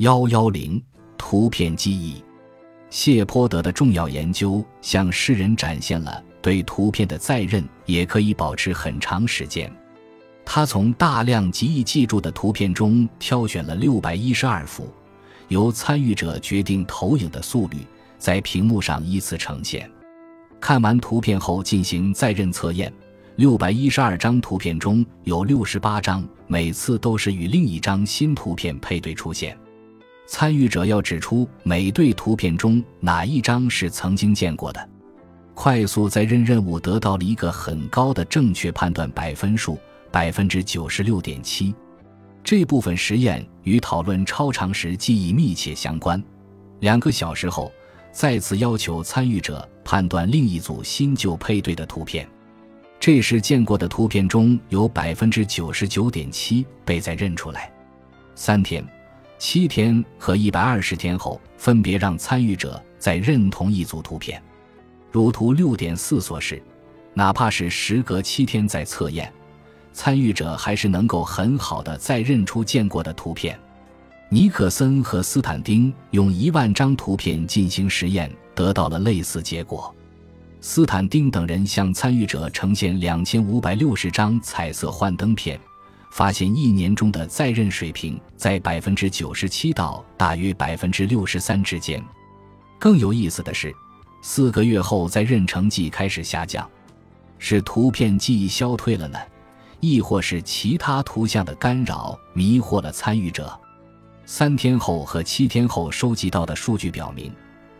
幺幺零图片记忆，谢泼德的重要研究向世人展现了对图片的再认也可以保持很长时间。他从大量极易记住的图片中挑选了六百一十二幅，由参与者决定投影的速率，在屏幕上依次呈现。看完图片后进行再认测验。六百一十二张图片中有六十八张，每次都是与另一张新图片配对出现。参与者要指出每对图片中哪一张是曾经见过的。快速在认任务得到了一个很高的正确判断百分数，百分之九十六点七。这部分实验与讨论超长时记忆密切相关。两个小时后，再次要求参与者判断另一组新旧配对的图片。这时见过的图片中有百分之九十九点七被再认出来。三天、七天和一百二十天后，分别让参与者再认同一组图片。如图六点四所示，哪怕是时隔七天再测验，参与者还是能够很好的再认出见过的图片。尼克森和斯坦丁用一万张图片进行实验，得到了类似结果。斯坦丁等人向参与者呈现两千五百六十张彩色幻灯片，发现一年中的在任水平在百分之九十七到大约百分之六十三之间。更有意思的是，四个月后在任成绩开始下降，是图片记忆消退了呢，亦或是其他图像的干扰迷惑了参与者？三天后和七天后收集到的数据表明。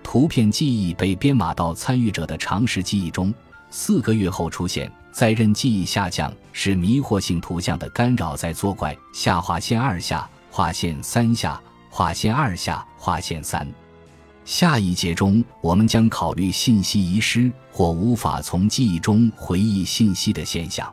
图片记忆被编码到参与者的常识记忆中。四个月后出现在任记忆下降，是迷惑性图像的干扰在作怪。下划线二下，划线三下，划线二下，划线三。下一节中，我们将考虑信息遗失或无法从记忆中回忆信息的现象。